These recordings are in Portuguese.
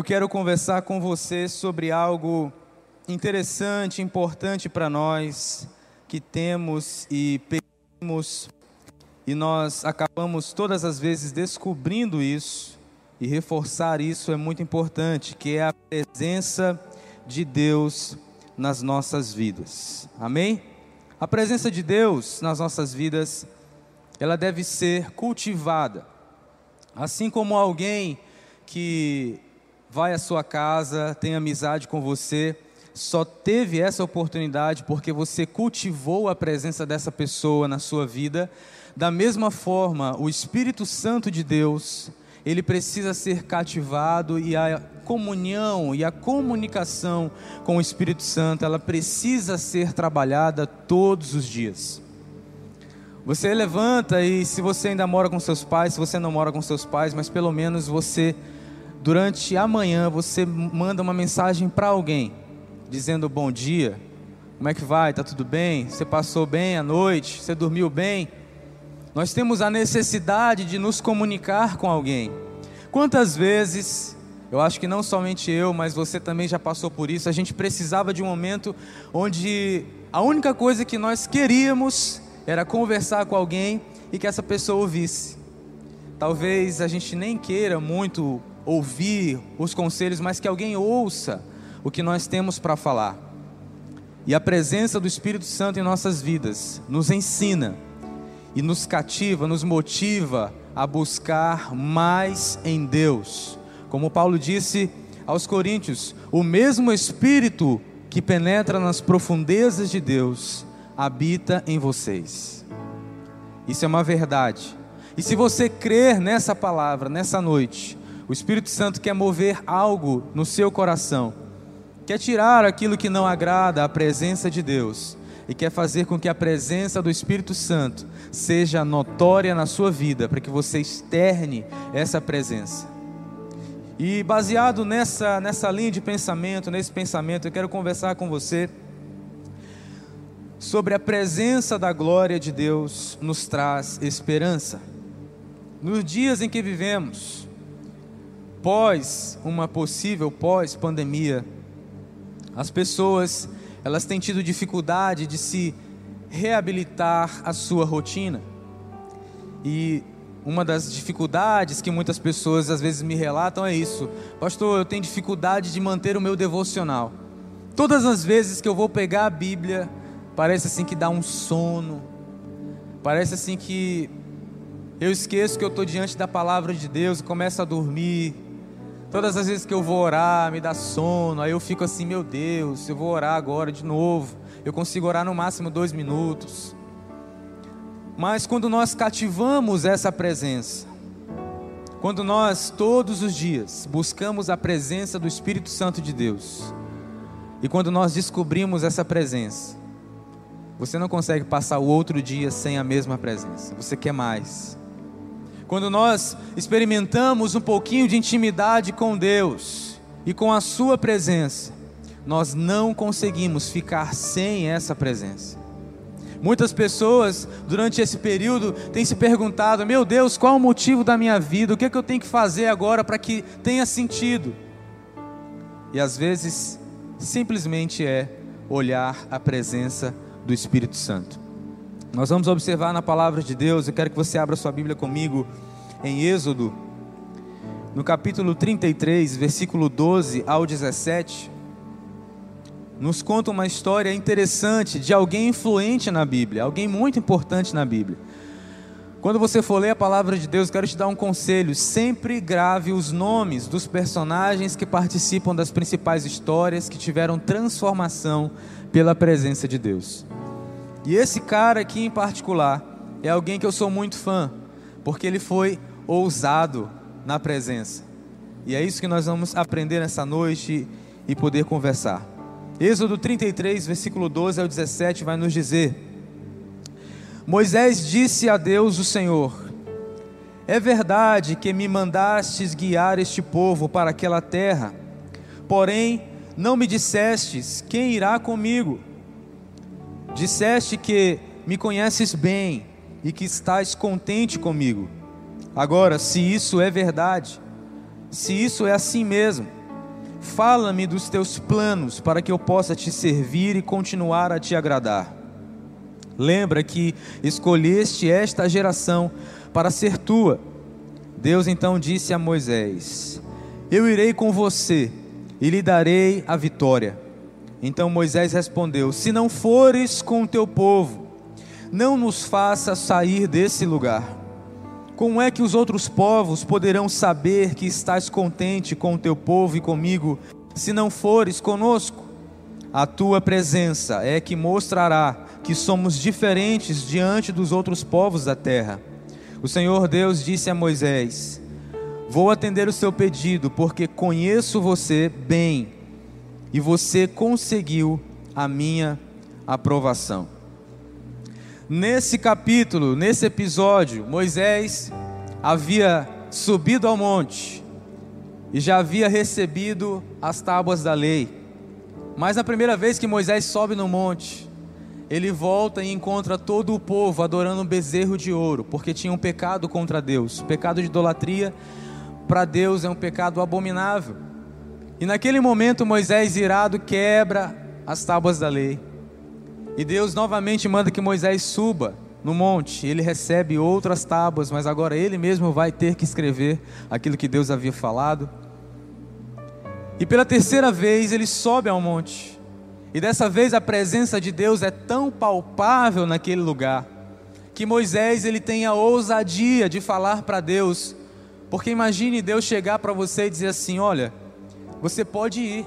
eu quero conversar com você sobre algo interessante, importante para nós que temos e pedimos e nós acabamos todas as vezes descobrindo isso e reforçar isso é muito importante, que é a presença de Deus nas nossas vidas. Amém? A presença de Deus nas nossas vidas, ela deve ser cultivada. Assim como alguém que vai à sua casa, tem amizade com você, só teve essa oportunidade porque você cultivou a presença dessa pessoa na sua vida. Da mesma forma, o Espírito Santo de Deus, ele precisa ser cativado e a comunhão e a comunicação com o Espírito Santo, ela precisa ser trabalhada todos os dias. Você levanta e se você ainda mora com seus pais, se você não mora com seus pais, mas pelo menos você durante a manhã você manda uma mensagem para alguém, dizendo bom dia, como é que vai? Tá tudo bem? Você passou bem a noite? Você dormiu bem? Nós temos a necessidade de nos comunicar com alguém. Quantas vezes, eu acho que não somente eu, mas você também já passou por isso, a gente precisava de um momento onde a única coisa que nós queríamos era conversar com alguém e que essa pessoa ouvisse. Talvez a gente nem queira muito ouvir os conselhos, mas que alguém ouça o que nós temos para falar. E a presença do Espírito Santo em nossas vidas nos ensina e nos cativa, nos motiva a buscar mais em Deus. Como Paulo disse aos Coríntios, o mesmo Espírito que penetra nas profundezas de Deus habita em vocês. Isso é uma verdade. E se você crer nessa palavra, nessa noite, o Espírito Santo quer mover algo no seu coração, quer tirar aquilo que não agrada à presença de Deus e quer fazer com que a presença do Espírito Santo seja notória na sua vida, para que você externe essa presença. E baseado nessa, nessa linha de pensamento, nesse pensamento, eu quero conversar com você sobre a presença da glória de Deus nos traz esperança. Nos dias em que vivemos, pós uma possível pós-pandemia, as pessoas elas têm tido dificuldade de se reabilitar a sua rotina. E uma das dificuldades que muitas pessoas às vezes me relatam é isso: Pastor, eu tenho dificuldade de manter o meu devocional. Todas as vezes que eu vou pegar a Bíblia, parece assim que dá um sono, parece assim que eu esqueço que eu estou diante da palavra de Deus e começo a dormir. Todas as vezes que eu vou orar, me dá sono, aí eu fico assim, meu Deus, eu vou orar agora de novo. Eu consigo orar no máximo dois minutos. Mas quando nós cativamos essa presença, quando nós todos os dias buscamos a presença do Espírito Santo de Deus, e quando nós descobrimos essa presença, você não consegue passar o outro dia sem a mesma presença, você quer mais. Quando nós experimentamos um pouquinho de intimidade com Deus e com a Sua presença, nós não conseguimos ficar sem essa presença. Muitas pessoas, durante esse período, têm se perguntado: meu Deus, qual o motivo da minha vida? O que, é que eu tenho que fazer agora para que tenha sentido? E às vezes, simplesmente é olhar a presença do Espírito Santo. Nós vamos observar na palavra de Deus, eu quero que você abra sua Bíblia comigo em Êxodo, no capítulo 33, versículo 12 ao 17, nos conta uma história interessante de alguém influente na Bíblia, alguém muito importante na Bíblia. Quando você for ler a palavra de Deus, quero te dar um conselho: sempre grave os nomes dos personagens que participam das principais histórias que tiveram transformação pela presença de Deus. E esse cara aqui em particular é alguém que eu sou muito fã, porque ele foi ousado na presença. E é isso que nós vamos aprender nessa noite e poder conversar. Êxodo 33, versículo 12 ao 17 vai nos dizer: Moisés disse a Deus, o Senhor: É verdade que me mandastes guiar este povo para aquela terra, porém não me dissestes quem irá comigo. Disseste que me conheces bem e que estás contente comigo. Agora, se isso é verdade, se isso é assim mesmo, fala-me dos teus planos para que eu possa te servir e continuar a te agradar. Lembra que escolheste esta geração para ser tua. Deus então disse a Moisés: Eu irei com você e lhe darei a vitória. Então Moisés respondeu: Se não fores com o teu povo, não nos faça sair desse lugar. Como é que os outros povos poderão saber que estás contente com o teu povo e comigo, se não fores conosco? A tua presença é que mostrará que somos diferentes diante dos outros povos da terra. O Senhor Deus disse a Moisés: Vou atender o seu pedido, porque conheço você bem e você conseguiu a minha aprovação. Nesse capítulo, nesse episódio, Moisés havia subido ao monte e já havia recebido as tábuas da lei. Mas na primeira vez que Moisés sobe no monte, ele volta e encontra todo o povo adorando um bezerro de ouro, porque tinha um pecado contra Deus. O pecado de idolatria para Deus é um pecado abominável. E naquele momento Moisés irado quebra as tábuas da lei. E Deus novamente manda que Moisés suba no monte. Ele recebe outras tábuas, mas agora ele mesmo vai ter que escrever aquilo que Deus havia falado. E pela terceira vez ele sobe ao monte. E dessa vez a presença de Deus é tão palpável naquele lugar que Moisés ele tem a ousadia de falar para Deus, porque imagine Deus chegar para você e dizer assim: "Olha, você pode ir.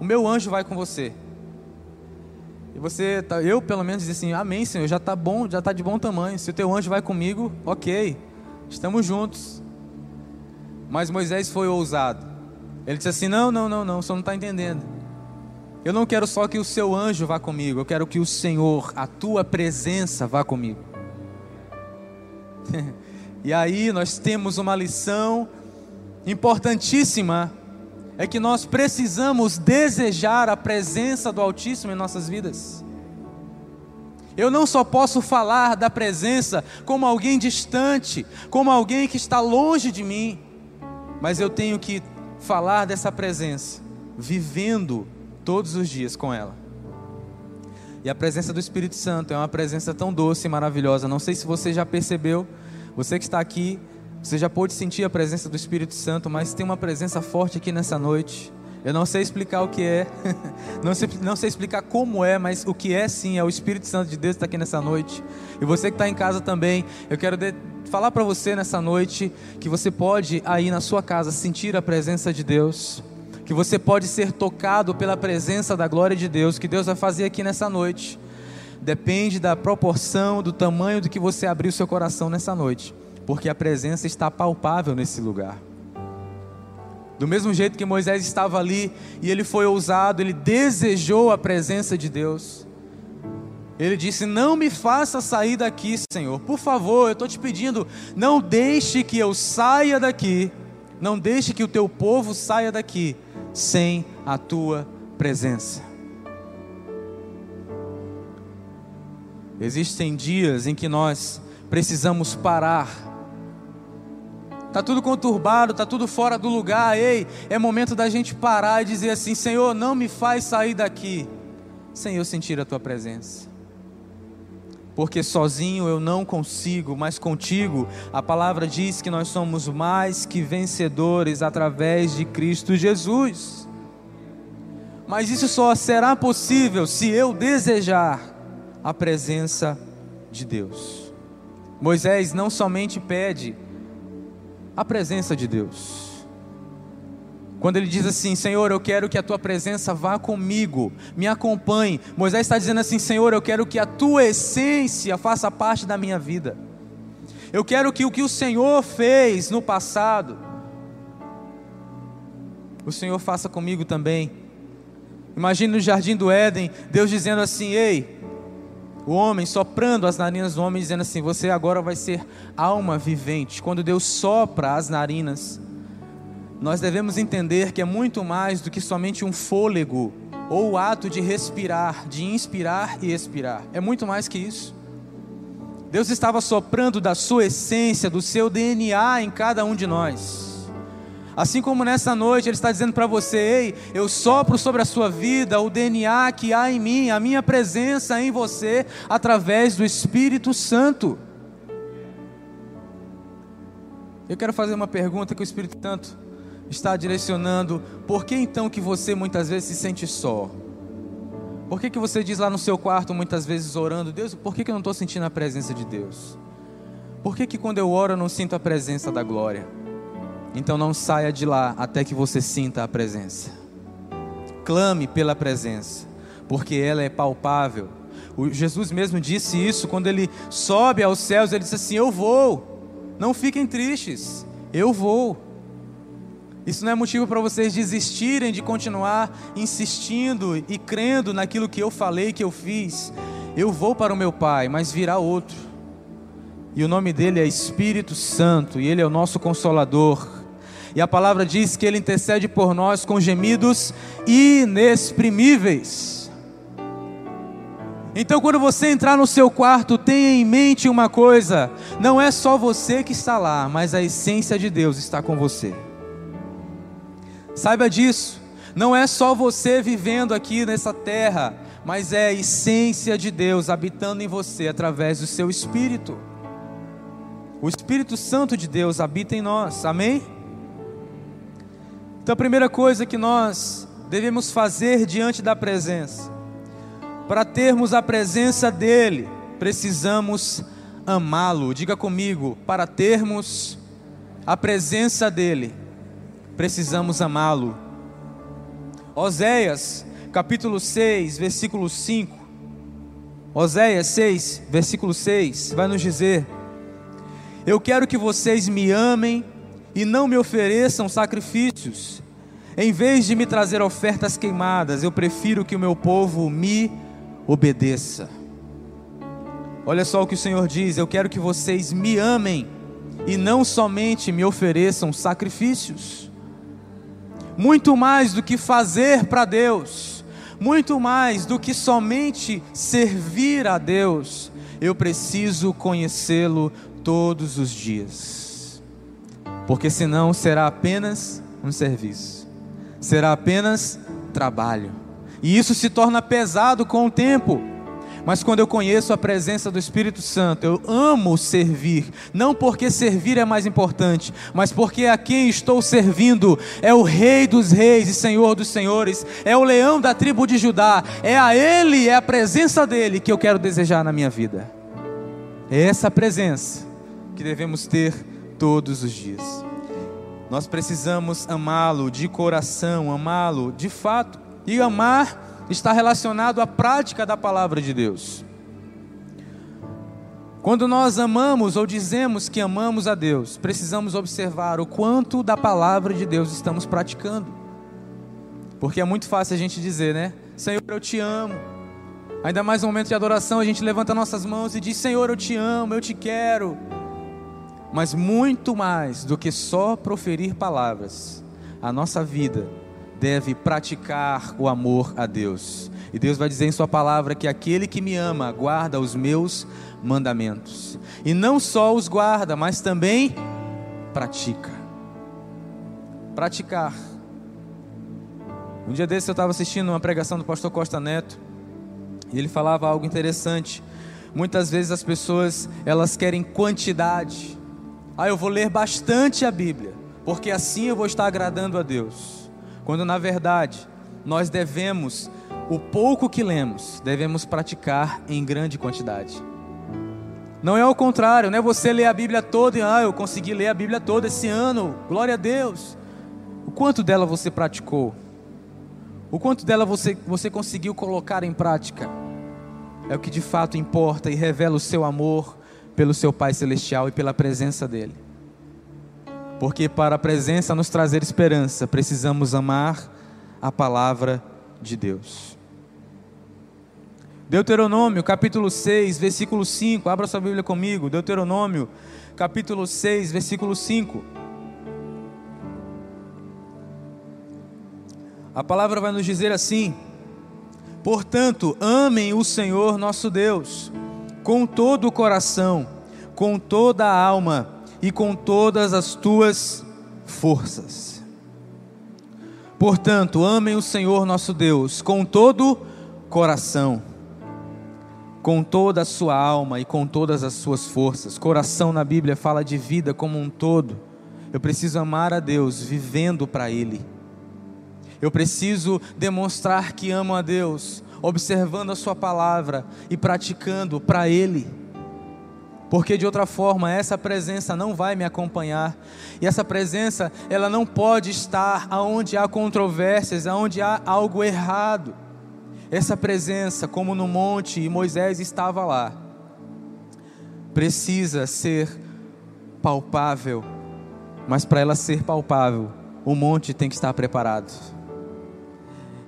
O meu anjo vai com você." E você, tá, eu pelo menos diz assim, amém Senhor, já está bom, já está de bom tamanho. Se o teu anjo vai comigo, ok, estamos juntos. Mas Moisés foi ousado. Ele disse assim, não, não, não, não, você não está entendendo. Eu não quero só que o seu anjo vá comigo, eu quero que o Senhor, a tua presença vá comigo. e aí nós temos uma lição importantíssima é que nós precisamos desejar a presença do Altíssimo em nossas vidas. Eu não só posso falar da presença como alguém distante, como alguém que está longe de mim, mas eu tenho que falar dessa presença, vivendo todos os dias com ela. E a presença do Espírito Santo é uma presença tão doce e maravilhosa. Não sei se você já percebeu, você que está aqui, você já pôde sentir a presença do Espírito Santo, mas tem uma presença forte aqui nessa noite. Eu não sei explicar o que é, não sei, não sei explicar como é, mas o que é sim, é o Espírito Santo de Deus que está aqui nessa noite. E você que está em casa também, eu quero de, falar para você nessa noite que você pode aí na sua casa sentir a presença de Deus, que você pode ser tocado pela presença da glória de Deus, que Deus vai fazer aqui nessa noite. Depende da proporção, do tamanho do que você abrir o seu coração nessa noite porque a presença está palpável nesse lugar. Do mesmo jeito que Moisés estava ali e ele foi ousado, ele desejou a presença de Deus. Ele disse: Não me faça sair daqui, Senhor. Por favor, eu estou te pedindo, não deixe que eu saia daqui, não deixe que o teu povo saia daqui sem a tua presença. Existem dias em que nós precisamos parar Está tudo conturbado, está tudo fora do lugar. Ei, é momento da gente parar e dizer assim: Senhor, não me faz sair daqui sem eu sentir a tua presença. Porque sozinho eu não consigo, mas contigo a palavra diz que nós somos mais que vencedores através de Cristo Jesus. Mas isso só será possível se eu desejar a presença de Deus. Moisés não somente pede a presença de Deus. Quando ele diz assim: Senhor, eu quero que a tua presença vá comigo, me acompanhe. Moisés está dizendo assim: Senhor, eu quero que a tua essência faça parte da minha vida. Eu quero que o que o Senhor fez no passado, o Senhor faça comigo também. Imagine no jardim do Éden, Deus dizendo assim: Ei, o homem soprando as narinas do homem, dizendo assim: Você agora vai ser alma vivente. Quando Deus sopra as narinas, nós devemos entender que é muito mais do que somente um fôlego ou o ato de respirar, de inspirar e expirar. É muito mais que isso. Deus estava soprando da sua essência, do seu DNA em cada um de nós. Assim como nessa noite Ele está dizendo para você: Ei, eu sopro sobre a sua vida o DNA que há em mim, a minha presença em você, através do Espírito Santo. Eu quero fazer uma pergunta que o Espírito Santo está direcionando. Por que então que você muitas vezes se sente só? Por que, que você diz lá no seu quarto, muitas vezes orando, Deus, por que, que eu não estou sentindo a presença de Deus? Por que, que quando eu oro eu não sinto a presença da glória? Então não saia de lá até que você sinta a presença. Clame pela presença, porque ela é palpável. O Jesus mesmo disse isso quando ele sobe aos céus, ele disse assim: Eu vou, não fiquem tristes, eu vou. Isso não é motivo para vocês desistirem de continuar insistindo e crendo naquilo que eu falei, que eu fiz. Eu vou para o meu Pai, mas virá outro. E o nome dele é Espírito Santo, e ele é o nosso consolador. E a palavra diz que ele intercede por nós com gemidos inexprimíveis. Então, quando você entrar no seu quarto, tenha em mente uma coisa: não é só você que está lá, mas a essência de Deus está com você. Saiba disso. Não é só você vivendo aqui nessa terra, mas é a essência de Deus habitando em você através do seu espírito. O Espírito Santo de Deus habita em nós. Amém? Então a primeira coisa que nós devemos fazer diante da presença, para termos a presença dele, precisamos amá-lo. Diga comigo, para termos a presença dele, precisamos amá-lo. Oséias, capítulo 6, versículo 5. Oséias 6, versículo 6, vai nos dizer: Eu quero que vocês me amem e não me ofereçam sacrifícios. Em vez de me trazer ofertas queimadas, eu prefiro que o meu povo me obedeça. Olha só o que o Senhor diz: Eu quero que vocês me amem e não somente me ofereçam sacrifícios muito mais do que fazer para Deus, muito mais do que somente servir a Deus, eu preciso conhecê-lo todos os dias, porque senão será apenas um serviço, será apenas trabalho, e isso se torna pesado com o tempo. Mas quando eu conheço a presença do Espírito Santo, eu amo servir, não porque servir é mais importante, mas porque a quem estou servindo é o Rei dos Reis e Senhor dos Senhores, é o leão da tribo de Judá, é a Ele, é a presença dEle que eu quero desejar na minha vida. É essa presença que devemos ter todos os dias. Nós precisamos amá-lo de coração, amá-lo de fato, e amar está relacionado à prática da palavra de Deus. Quando nós amamos ou dizemos que amamos a Deus, precisamos observar o quanto da palavra de Deus estamos praticando. Porque é muito fácil a gente dizer, né? Senhor, eu te amo. Ainda mais no momento de adoração, a gente levanta nossas mãos e diz: Senhor, eu te amo, eu te quero. Mas muito mais do que só proferir palavras, a nossa vida deve praticar o amor a Deus. E Deus vai dizer em Sua palavra que aquele que me ama guarda os meus mandamentos. E não só os guarda, mas também pratica. Praticar. Um dia desse eu estava assistindo uma pregação do pastor Costa Neto e ele falava algo interessante. Muitas vezes as pessoas elas querem quantidade. Ah, eu vou ler bastante a Bíblia, porque assim eu vou estar agradando a Deus quando na verdade nós devemos, o pouco que lemos, devemos praticar em grande quantidade. Não é o contrário, não é você ler a Bíblia toda e ah, eu consegui ler a Bíblia toda esse ano, glória a Deus. O quanto dela você praticou? O quanto dela você, você conseguiu colocar em prática? É o que de fato importa e revela o seu amor pelo seu Pai Celestial e pela presença dEle. Porque para a presença nos trazer esperança, precisamos amar a palavra de Deus. Deuteronômio, capítulo 6, versículo 5. Abra sua Bíblia comigo. Deuteronômio, capítulo 6, versículo 5. A palavra vai nos dizer assim: Portanto, amem o Senhor nosso Deus com todo o coração, com toda a alma e com todas as tuas forças. Portanto, amem o Senhor nosso Deus com todo coração, com toda a sua alma e com todas as suas forças. Coração na Bíblia fala de vida como um todo. Eu preciso amar a Deus vivendo para Ele. Eu preciso demonstrar que amo a Deus, observando a Sua palavra e praticando para Ele porque de outra forma essa presença não vai me acompanhar. E essa presença, ela não pode estar aonde há controvérsias, aonde há algo errado. Essa presença, como no monte e Moisés estava lá, precisa ser palpável. Mas para ela ser palpável, o monte tem que estar preparado.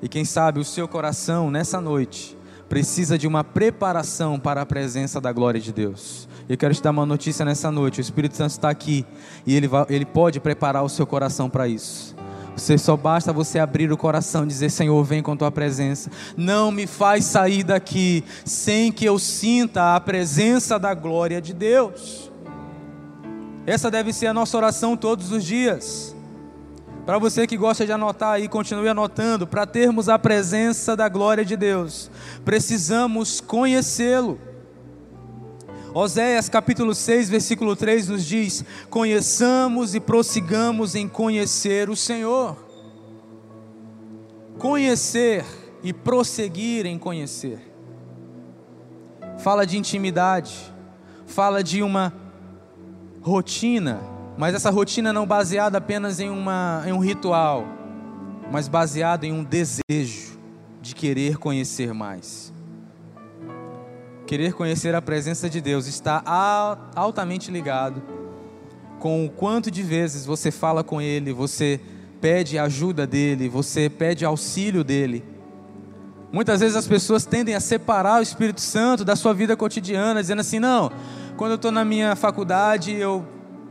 E quem sabe o seu coração nessa noite precisa de uma preparação para a presença da glória de Deus. Eu quero te dar uma notícia nessa noite. O Espírito Santo está aqui e ele, vai, ele pode preparar o seu coração para isso. Você só basta você abrir o coração e dizer: Senhor, vem com tua presença. Não me faz sair daqui sem que eu sinta a presença da glória de Deus. Essa deve ser a nossa oração todos os dias. Para você que gosta de anotar aí, continue anotando. Para termos a presença da glória de Deus, precisamos conhecê-lo. Oséias capítulo 6, versículo 3 nos diz: Conheçamos e prossigamos em conhecer o Senhor. Conhecer e prosseguir em conhecer. Fala de intimidade, fala de uma rotina, mas essa rotina não baseada apenas em, uma, em um ritual, mas baseada em um desejo de querer conhecer mais. Querer conhecer a presença de Deus está altamente ligado com o quanto de vezes você fala com Ele, você pede ajuda dEle, você pede auxílio dEle. Muitas vezes as pessoas tendem a separar o Espírito Santo da sua vida cotidiana, dizendo assim: não, quando eu estou na minha faculdade, eu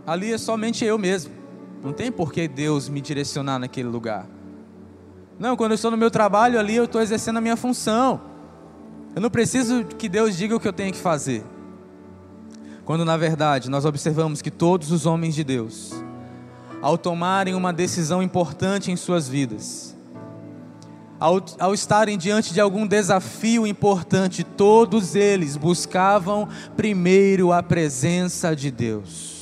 ali é somente eu mesmo. Não tem por que Deus me direcionar naquele lugar. Não, quando eu estou no meu trabalho ali, eu estou exercendo a minha função. Eu não preciso que Deus diga o que eu tenho que fazer. Quando na verdade nós observamos que todos os homens de Deus, ao tomarem uma decisão importante em suas vidas, ao, ao estarem diante de algum desafio importante, todos eles buscavam primeiro a presença de Deus,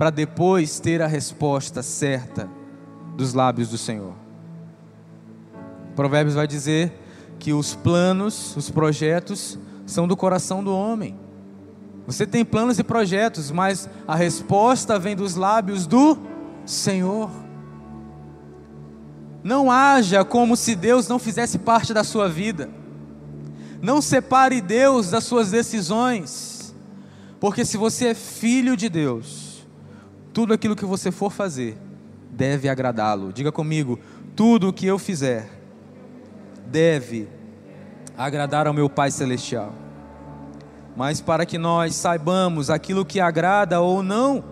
para depois ter a resposta certa dos lábios do Senhor. Provérbios vai dizer que os planos, os projetos são do coração do homem. Você tem planos e projetos, mas a resposta vem dos lábios do Senhor. Não haja como se Deus não fizesse parte da sua vida. Não separe Deus das suas decisões. Porque se você é filho de Deus, tudo aquilo que você for fazer deve agradá-lo. Diga comigo: tudo o que eu fizer deve agradar ao meu Pai Celestial. Mas para que nós saibamos aquilo que agrada ou não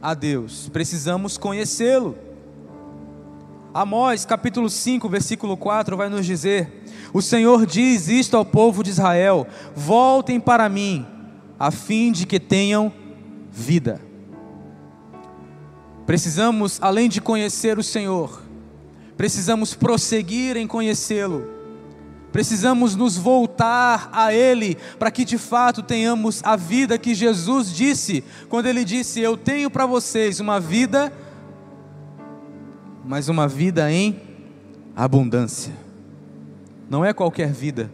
a Deus, precisamos conhecê-lo. Amós capítulo 5, versículo 4 vai nos dizer: O Senhor diz isto ao povo de Israel: Voltem para mim, a fim de que tenham vida. Precisamos, além de conhecer o Senhor, precisamos prosseguir em conhecê-lo Precisamos nos voltar a Ele para que de fato tenhamos a vida que Jesus disse, quando Ele disse: Eu tenho para vocês uma vida, mas uma vida em abundância. Não é qualquer vida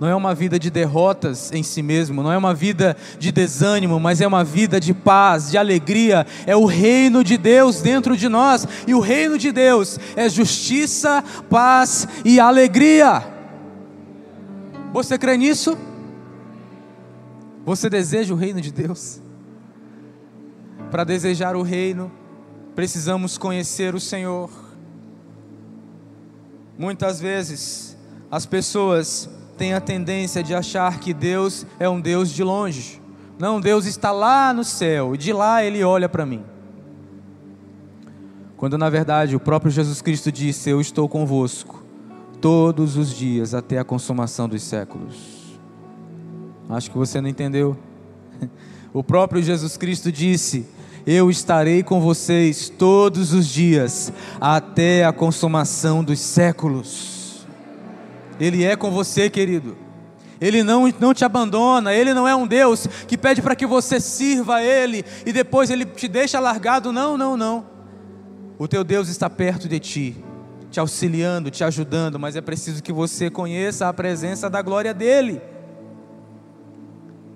não é uma vida de derrotas em si mesmo, não é uma vida de desânimo, mas é uma vida de paz, de alegria. É o reino de Deus dentro de nós, e o reino de Deus é justiça, paz e alegria. Você crê nisso? Você deseja o reino de Deus? Para desejar o reino, precisamos conhecer o Senhor. Muitas vezes as pessoas tem a tendência de achar que Deus é um Deus de longe. Não, Deus está lá no céu e de lá ele olha para mim. Quando na verdade o próprio Jesus Cristo disse: Eu estou convosco todos os dias até a consumação dos séculos. Acho que você não entendeu. O próprio Jesus Cristo disse: Eu estarei com vocês todos os dias, até a consumação dos séculos. Ele é com você, querido. Ele não, não te abandona, Ele não é um Deus que pede para que você sirva a Ele e depois Ele te deixa largado. Não, não, não. O teu Deus está perto de ti, te auxiliando, te ajudando, mas é preciso que você conheça a presença da glória dEle.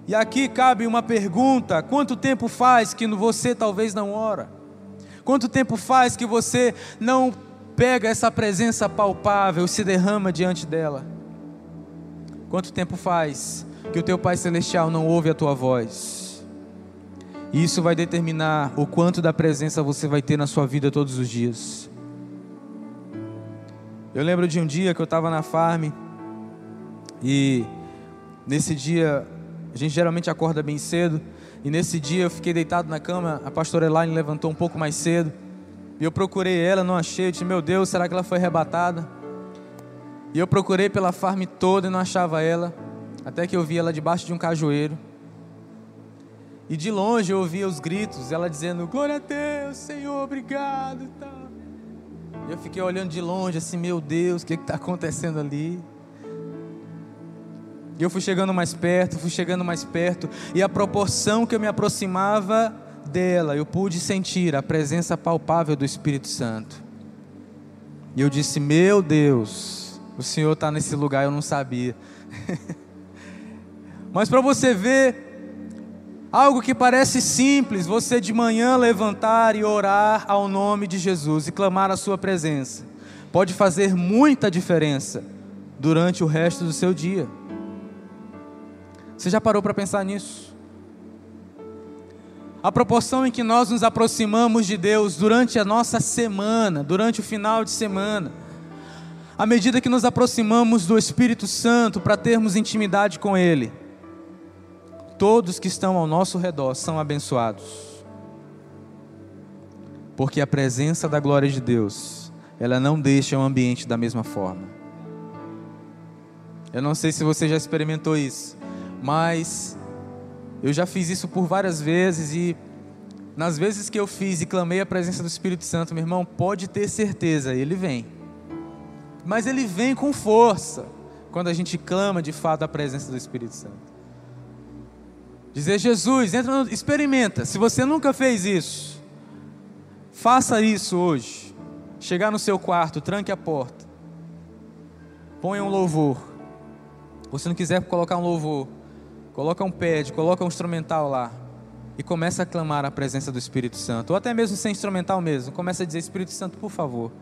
E aqui cabe uma pergunta: quanto tempo faz que você talvez não ora? Quanto tempo faz que você não pega essa presença palpável e se derrama diante dela? Quanto tempo faz que o teu Pai Celestial não ouve a tua voz? E isso vai determinar o quanto da presença você vai ter na sua vida todos os dias. Eu lembro de um dia que eu estava na farm e nesse dia a gente geralmente acorda bem cedo. E nesse dia eu fiquei deitado na cama, a pastora Elaine levantou um pouco mais cedo. E eu procurei ela, não achei. Eu disse, meu Deus, será que ela foi arrebatada? E eu procurei pela farm toda e não achava ela. Até que eu vi ela debaixo de um cajueiro. E de longe eu ouvia os gritos, ela dizendo: Glória a Deus, Senhor, obrigado e. E eu fiquei olhando de longe, assim, meu Deus, o que está acontecendo ali? E eu fui chegando mais perto, fui chegando mais perto, e a proporção que eu me aproximava dela, eu pude sentir a presença palpável do Espírito Santo. E eu disse: Meu Deus, o Senhor está nesse lugar, eu não sabia. Mas para você ver, algo que parece simples, você de manhã levantar e orar ao nome de Jesus e clamar a Sua presença, pode fazer muita diferença durante o resto do seu dia. Você já parou para pensar nisso? A proporção em que nós nos aproximamos de Deus durante a nossa semana, durante o final de semana, à medida que nos aproximamos do Espírito Santo para termos intimidade com Ele, todos que estão ao nosso redor são abençoados. Porque a presença da glória de Deus, ela não deixa o ambiente da mesma forma. Eu não sei se você já experimentou isso mas eu já fiz isso por várias vezes e nas vezes que eu fiz e clamei a presença do Espírito Santo, meu irmão, pode ter certeza, ele vem. Mas ele vem com força quando a gente clama de fato a presença do Espírito Santo. Dizer, Jesus, entra no, experimenta. Se você nunca fez isso, faça isso hoje. Chegar no seu quarto, tranque a porta. Ponha um louvor. Ou se não quiser colocar um louvor, Coloca um pad, coloca um instrumental lá e começa a clamar a presença do Espírito Santo, ou até mesmo sem instrumental mesmo, começa a dizer: Espírito Santo, por favor,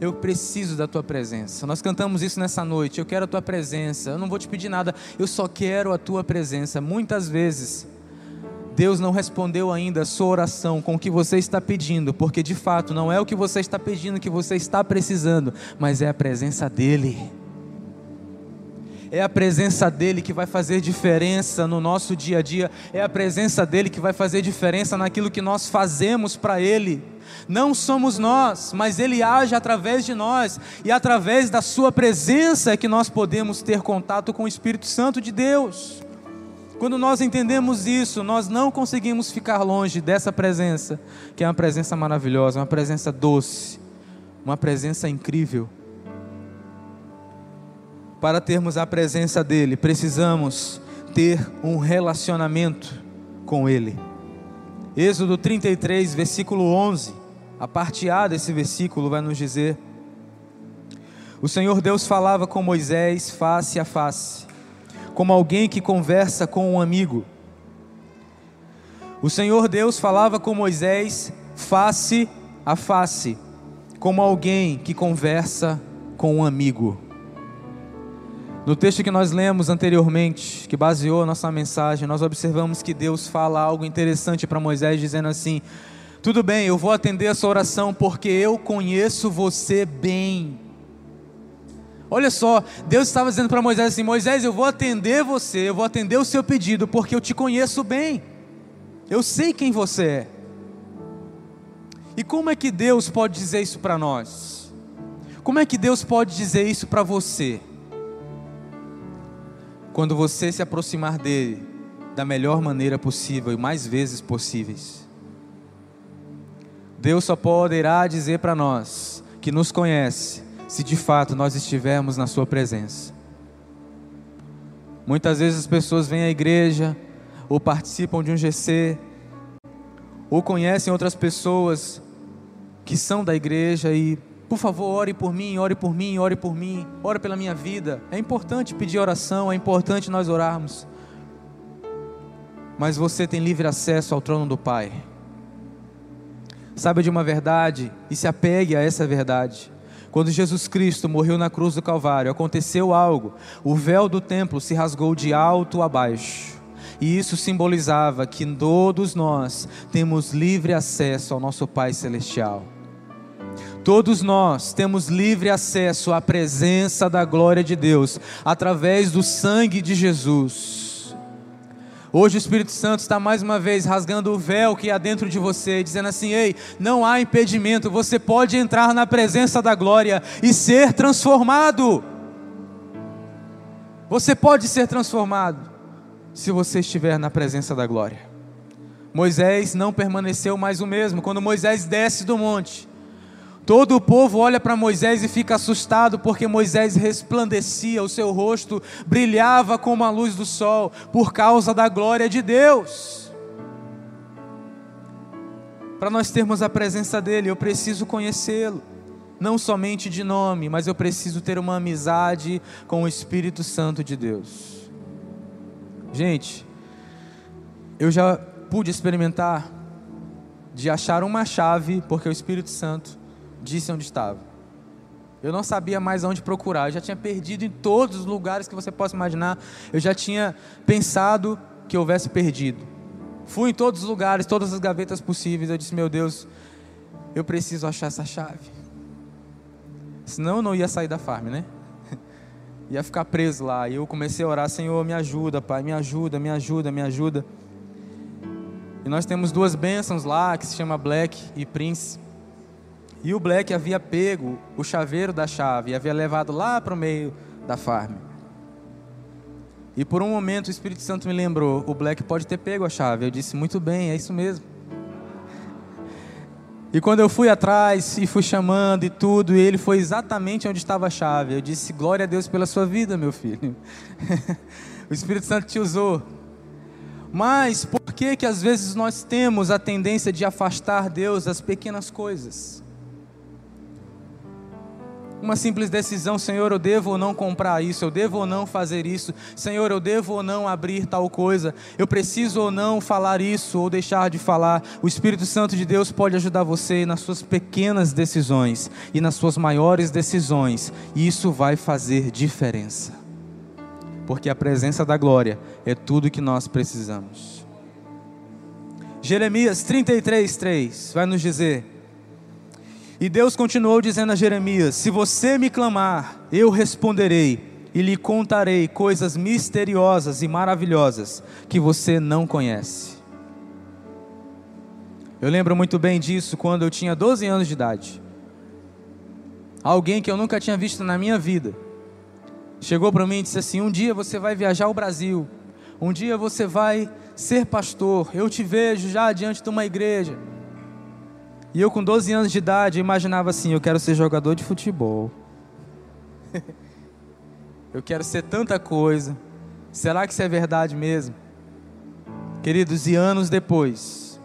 eu preciso da tua presença. Nós cantamos isso nessa noite. Eu quero a tua presença. Eu não vou te pedir nada, eu só quero a tua presença. Muitas vezes, Deus não respondeu ainda a sua oração com o que você está pedindo, porque de fato não é o que você está pedindo que você está precisando, mas é a presença dEle. É a presença dEle que vai fazer diferença no nosso dia a dia, é a presença dEle que vai fazer diferença naquilo que nós fazemos para Ele. Não somos nós, mas Ele age através de nós, e através da Sua presença é que nós podemos ter contato com o Espírito Santo de Deus. Quando nós entendemos isso, nós não conseguimos ficar longe dessa presença, que é uma presença maravilhosa, uma presença doce, uma presença incrível para termos a presença dEle, precisamos ter um relacionamento com Ele. Êxodo 33, versículo 11, a parte A desse versículo vai nos dizer: O Senhor Deus falava com Moisés face a face, como alguém que conversa com um amigo. O Senhor Deus falava com Moisés face a face, como alguém que conversa com um amigo. No texto que nós lemos anteriormente, que baseou a nossa mensagem, nós observamos que Deus fala algo interessante para Moisés, dizendo assim: Tudo bem, eu vou atender a sua oração porque eu conheço você bem. Olha só, Deus estava dizendo para Moisés assim: Moisés, eu vou atender você, eu vou atender o seu pedido porque eu te conheço bem. Eu sei quem você é. E como é que Deus pode dizer isso para nós? Como é que Deus pode dizer isso para você? Quando você se aproximar dele da melhor maneira possível e mais vezes possíveis. Deus só poderá dizer para nós que nos conhece se de fato nós estivermos na Sua presença. Muitas vezes as pessoas vêm à igreja ou participam de um GC ou conhecem outras pessoas que são da igreja e, por favor, ore por mim, ore por mim, ore por mim, ore pela minha vida. É importante pedir oração, é importante nós orarmos. Mas você tem livre acesso ao trono do Pai. Saiba de uma verdade e se apegue a essa verdade. Quando Jesus Cristo morreu na cruz do Calvário, aconteceu algo. O véu do templo se rasgou de alto a baixo. E isso simbolizava que todos nós temos livre acesso ao nosso Pai Celestial. Todos nós temos livre acesso à presença da glória de Deus através do sangue de Jesus. Hoje o Espírito Santo está mais uma vez rasgando o véu que há dentro de você, dizendo assim: ei, não há impedimento, você pode entrar na presença da glória e ser transformado. Você pode ser transformado se você estiver na presença da glória. Moisés não permaneceu mais o mesmo. Quando Moisés desce do monte, todo o povo olha para Moisés e fica assustado porque Moisés resplandecia, o seu rosto brilhava como a luz do sol por causa da glória de Deus. Para nós termos a presença dele, eu preciso conhecê-lo não somente de nome, mas eu preciso ter uma amizade com o Espírito Santo de Deus. Gente, eu já pude experimentar de achar uma chave, porque o Espírito Santo disse onde estava. Eu não sabia mais onde procurar, eu já tinha perdido em todos os lugares que você possa imaginar, eu já tinha pensado que houvesse perdido. Fui em todos os lugares, todas as gavetas possíveis, eu disse: Meu Deus, eu preciso achar essa chave. Senão eu não ia sair da farm, né? ia ficar preso lá. E eu comecei a orar: Senhor, me ajuda, Pai, me ajuda, me ajuda, me ajuda. E nós temos duas bênçãos lá, que se chama Black e Prince. E o Black havia pego o chaveiro da chave e havia levado lá para o meio da farm. E por um momento o Espírito Santo me lembrou: o Black pode ter pego a chave. Eu disse: muito bem, é isso mesmo. E quando eu fui atrás e fui chamando e tudo, e ele foi exatamente onde estava a chave. Eu disse: Glória a Deus pela sua vida, meu filho. o Espírito Santo te usou. Mas por que que às vezes nós temos a tendência de afastar Deus das pequenas coisas? Uma simples decisão, Senhor, eu devo ou não comprar isso, eu devo ou não fazer isso, Senhor, eu devo ou não abrir tal coisa, eu preciso ou não falar isso ou deixar de falar. O Espírito Santo de Deus pode ajudar você nas suas pequenas decisões e nas suas maiores decisões, e isso vai fazer diferença, porque a presença da glória é tudo que nós precisamos. Jeremias 33, 3 vai nos dizer. E Deus continuou dizendo a Jeremias: Se você me clamar, eu responderei e lhe contarei coisas misteriosas e maravilhosas que você não conhece. Eu lembro muito bem disso quando eu tinha 12 anos de idade. Alguém que eu nunca tinha visto na minha vida chegou para mim e disse assim: Um dia você vai viajar ao Brasil, um dia você vai ser pastor, eu te vejo já diante de uma igreja. E eu, com 12 anos de idade, imaginava assim: eu quero ser jogador de futebol. eu quero ser tanta coisa. Será que isso é verdade mesmo? Queridos, e anos depois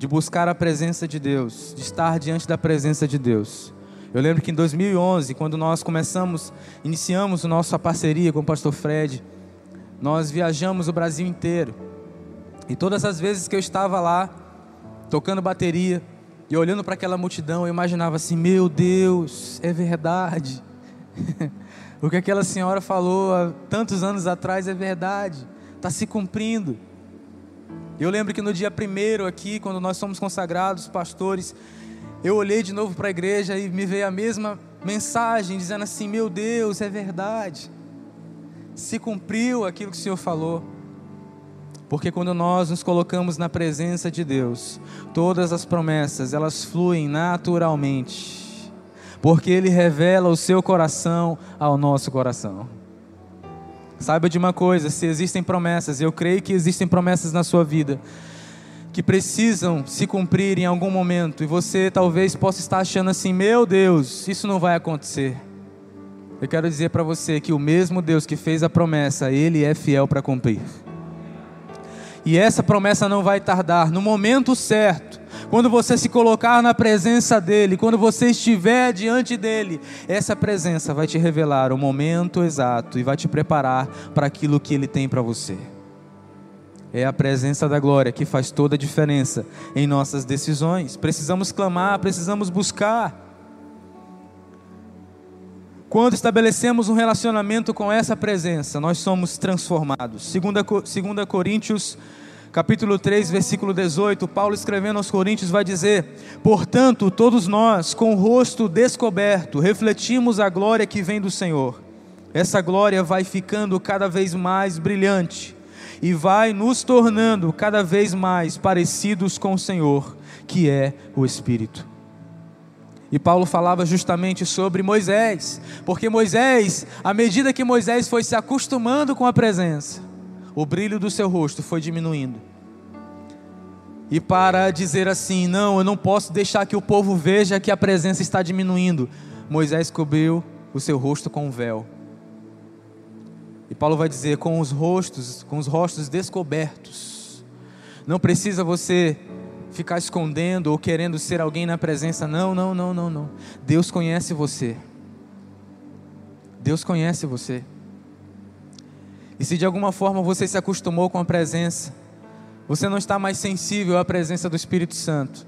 de buscar a presença de Deus, de estar diante da presença de Deus, eu lembro que em 2011, quando nós começamos, iniciamos a nossa parceria com o pastor Fred, nós viajamos o Brasil inteiro. E todas as vezes que eu estava lá, tocando bateria, e olhando para aquela multidão, eu imaginava assim: meu Deus, é verdade. o que aquela senhora falou há tantos anos atrás é verdade, está se cumprindo. Eu lembro que no dia primeiro aqui, quando nós somos consagrados, pastores, eu olhei de novo para a igreja e me veio a mesma mensagem, dizendo assim: meu Deus, é verdade. Se cumpriu aquilo que o Senhor falou. Porque quando nós nos colocamos na presença de Deus, todas as promessas, elas fluem naturalmente. Porque ele revela o seu coração ao nosso coração. Saiba de uma coisa, se existem promessas, eu creio que existem promessas na sua vida. que precisam se cumprir em algum momento e você talvez possa estar achando assim: meu Deus, isso não vai acontecer. Eu quero dizer para você que o mesmo Deus que fez a promessa, Ele é fiel para cumprir. E essa promessa não vai tardar, no momento certo, quando você se colocar na presença dEle, quando você estiver diante dEle, essa presença vai te revelar o momento exato e vai te preparar para aquilo que Ele tem para você. É a presença da glória que faz toda a diferença em nossas decisões. Precisamos clamar, precisamos buscar. Quando estabelecemos um relacionamento com essa presença, nós somos transformados. 2 Coríntios capítulo 3, versículo 18, Paulo escrevendo aos Coríntios vai dizer: Portanto, todos nós, com o rosto descoberto, refletimos a glória que vem do Senhor. Essa glória vai ficando cada vez mais brilhante e vai nos tornando cada vez mais parecidos com o Senhor, que é o Espírito. E Paulo falava justamente sobre Moisés, porque Moisés, à medida que Moisés foi se acostumando com a presença, o brilho do seu rosto foi diminuindo. E para dizer assim, não, eu não posso deixar que o povo veja que a presença está diminuindo, Moisés cobriu o seu rosto com um véu. E Paulo vai dizer com os rostos, com os rostos descobertos. Não precisa você ficar escondendo ou querendo ser alguém na presença. Não, não, não, não, não. Deus conhece você. Deus conhece você. E se de alguma forma você se acostumou com a presença, você não está mais sensível à presença do Espírito Santo.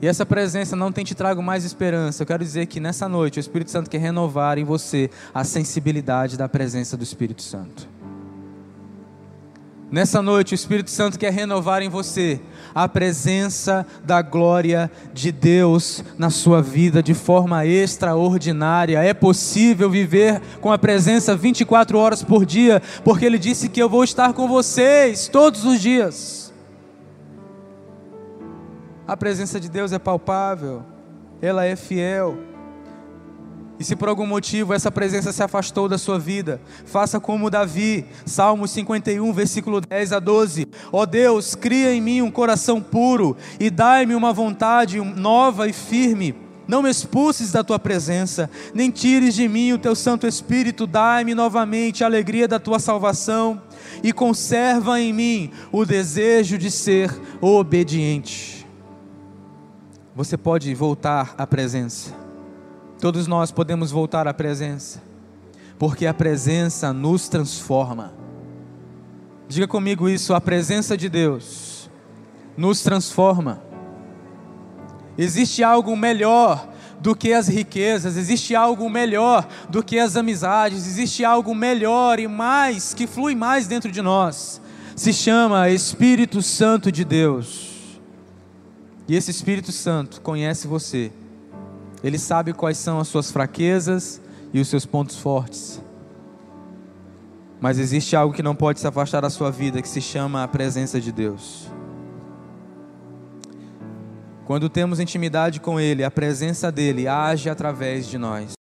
E essa presença não tem te trago mais esperança. Eu quero dizer que nessa noite o Espírito Santo quer renovar em você a sensibilidade da presença do Espírito Santo. Nessa noite o Espírito Santo quer renovar em você a presença da glória de Deus na sua vida de forma extraordinária. É possível viver com a presença 24 horas por dia, porque Ele disse que eu vou estar com vocês todos os dias. A presença de Deus é palpável, ela é fiel. E se por algum motivo essa presença se afastou da sua vida, faça como Davi, Salmo 51, versículo 10 a 12. Ó oh Deus, cria em mim um coração puro e dai-me uma vontade nova e firme. Não me expulses da tua presença, nem tires de mim o teu Santo Espírito, dai-me novamente a alegria da tua salvação e conserva em mim o desejo de ser obediente você pode voltar à presença. Todos nós podemos voltar à presença, porque a presença nos transforma. Diga comigo isso: a presença de Deus nos transforma. Existe algo melhor do que as riquezas, existe algo melhor do que as amizades, existe algo melhor e mais que flui mais dentro de nós. Se chama Espírito Santo de Deus. E esse Espírito Santo conhece você. Ele sabe quais são as suas fraquezas e os seus pontos fortes. Mas existe algo que não pode se afastar da sua vida, que se chama a presença de Deus. Quando temos intimidade com Ele, a presença dEle age através de nós.